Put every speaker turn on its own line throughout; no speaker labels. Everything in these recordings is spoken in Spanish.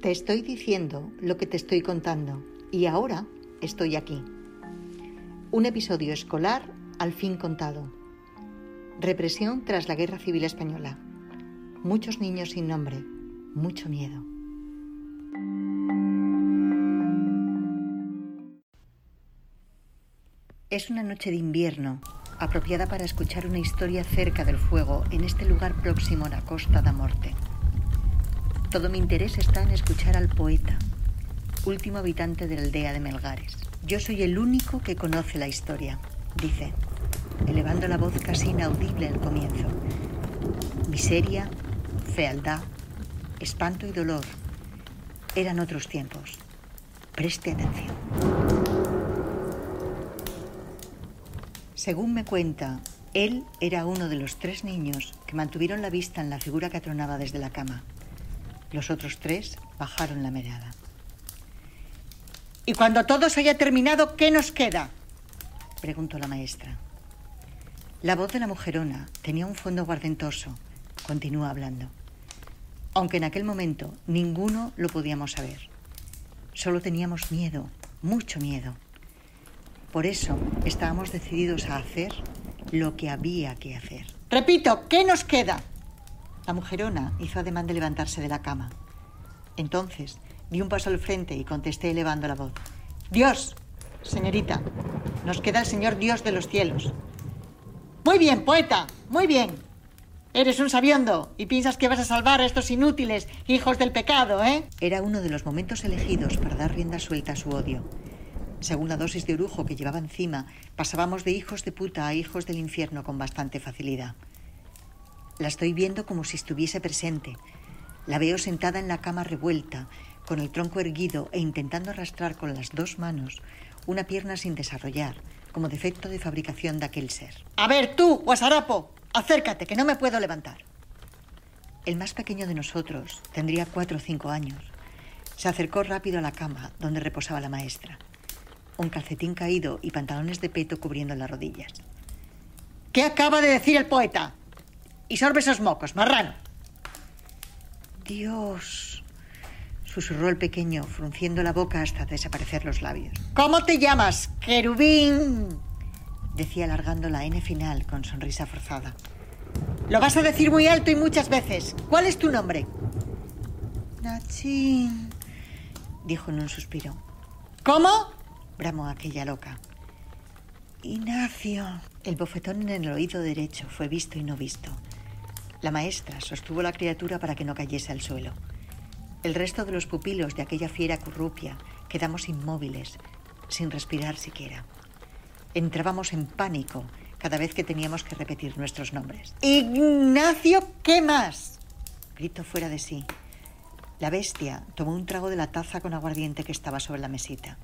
Te estoy diciendo lo que te estoy contando y ahora estoy aquí. Un episodio escolar al fin contado. Represión tras la Guerra Civil Española. Muchos niños sin nombre, mucho miedo. Es una noche de invierno, apropiada para escuchar una historia cerca del fuego en este lugar próximo a la Costa da Morte. Todo mi interés está en escuchar al poeta, último habitante de la aldea de Melgares. Yo soy el único que conoce la historia, dice, elevando la voz casi inaudible al comienzo. Miseria, fealdad, espanto y dolor eran otros tiempos. Preste atención. Según me cuenta, él era uno de los tres niños que mantuvieron la vista en la figura que atronaba desde la cama. Los otros tres bajaron la mirada. Y cuando todo se haya terminado, ¿qué nos queda? preguntó la maestra. La voz de la mujerona tenía un fondo guardentoso. Continúa hablando. Aunque en aquel momento ninguno lo podíamos saber. Solo teníamos miedo, mucho miedo. Por eso estábamos decididos a hacer lo que había que hacer. Repito, ¿qué nos queda? La mujerona hizo ademán de levantarse de la cama. Entonces di un paso al frente y contesté elevando la voz. Dios, señorita, nos queda el Señor Dios de los cielos. Muy bien, poeta, muy bien. Eres un sabiondo y piensas que vas a salvar a estos inútiles hijos del pecado, ¿eh? Era uno de los momentos elegidos para dar rienda suelta a su odio. Según la dosis de orujo que llevaba encima, pasábamos de hijos de puta a hijos del infierno con bastante facilidad. La estoy viendo como si estuviese presente. La veo sentada en la cama revuelta, con el tronco erguido e intentando arrastrar con las dos manos una pierna sin desarrollar, como defecto de fabricación de aquel ser. A ver, tú, Guasarapo, acércate, que no me puedo levantar. El más pequeño de nosotros tendría cuatro o cinco años. Se acercó rápido a la cama donde reposaba la maestra. Un calcetín caído y pantalones de peto cubriendo las rodillas. ¿Qué acaba de decir el poeta? Y sorbe esos mocos, marrano. Dios, susurró el pequeño, frunciendo la boca hasta desaparecer los labios. ¿Cómo te llamas, querubín? decía alargando la N final con sonrisa forzada. Lo vas a decir muy alto y muchas veces. ¿Cuál es tu nombre? Nachín, dijo en un suspiro. ¿Cómo? bramó aquella loca. Ignacio. El bofetón en el oído derecho fue visto y no visto. La maestra sostuvo la criatura para que no cayese al suelo. El resto de los pupilos de aquella fiera currupia quedamos inmóviles, sin respirar siquiera. Entrábamos en pánico cada vez que teníamos que repetir nuestros nombres. Ignacio, ¿qué más? gritó fuera de sí. La bestia tomó un trago de la taza con aguardiente que estaba sobre la mesita.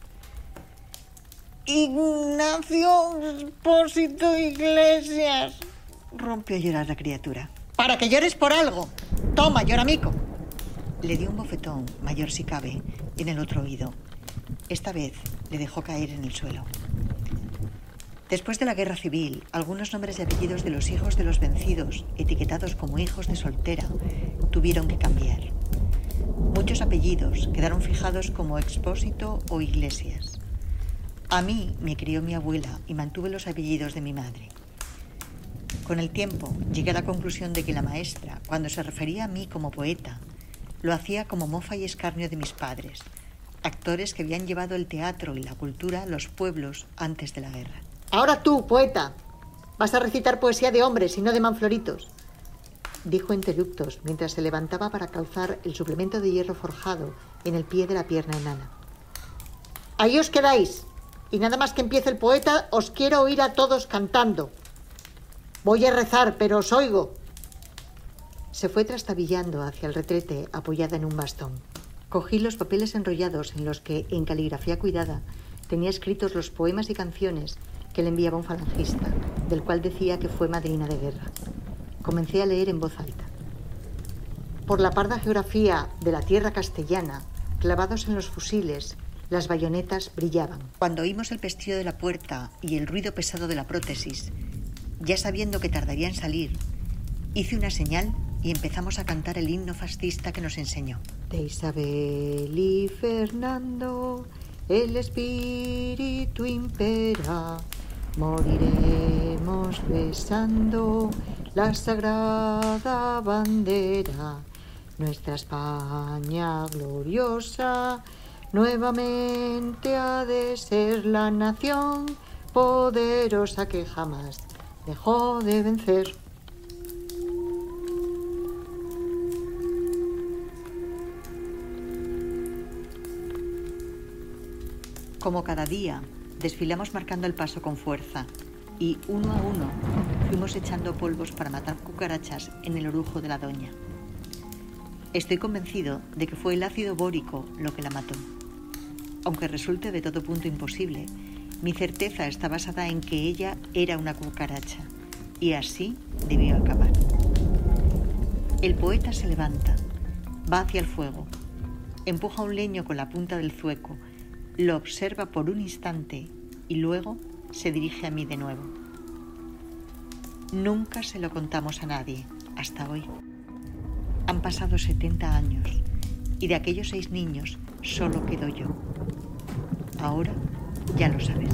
Ignacio Espósito Iglesias, rompió a llorar la criatura. Para que llores por algo. Toma, lloramico. Le dio un bofetón, mayor si cabe, en el otro oído. Esta vez le dejó caer en el suelo. Después de la guerra civil, algunos nombres y apellidos de los hijos de los vencidos, etiquetados como hijos de soltera, tuvieron que cambiar. Muchos apellidos quedaron fijados como expósito o iglesias. A mí me crió mi abuela y mantuve los apellidos de mi madre. Con el tiempo llegué a la conclusión de que la maestra, cuando se refería a mí como poeta, lo hacía como mofa y escarnio de mis padres, actores que habían llevado el teatro y la cultura a los pueblos antes de la guerra. Ahora tú, poeta, vas a recitar poesía de hombres y no de manfloritos, dijo interruptos mientras se levantaba para calzar el suplemento de hierro forjado en el pie de la pierna enana. Ahí os quedáis, y nada más que empiece el poeta, os quiero oír a todos cantando. Voy a rezar, pero os oigo. Se fue trastabillando hacia el retrete apoyada en un bastón. Cogí los papeles enrollados en los que, en caligrafía cuidada, tenía escritos los poemas y canciones que le enviaba un falangista, del cual decía que fue madrina de guerra. Comencé a leer en voz alta. Por la parda geografía de la tierra castellana, clavados en los fusiles, las bayonetas brillaban. Cuando oímos el pestillo de la puerta y el ruido pesado de la prótesis, ya sabiendo que tardaría en salir, hice una señal y empezamos a cantar el himno fascista que nos enseñó. De Isabel y Fernando el espíritu impera, moriremos besando la sagrada bandera, nuestra España gloriosa, nuevamente ha de ser la nación poderosa que jamás dejó de vencer. Como cada día, desfilamos marcando el paso con fuerza y uno a uno fuimos echando polvos para matar cucarachas en el orujo de la doña. Estoy convencido de que fue el ácido bórico lo que la mató. Aunque resulte de todo punto imposible, mi certeza está basada en que ella era una cucaracha y así debió acabar. El poeta se levanta, va hacia el fuego, empuja un leño con la punta del zueco lo observa por un instante y luego se dirige a mí de nuevo. Nunca se lo contamos a nadie, hasta hoy. Han pasado 70 años y de aquellos seis niños solo quedo yo. Ahora ya lo sabes.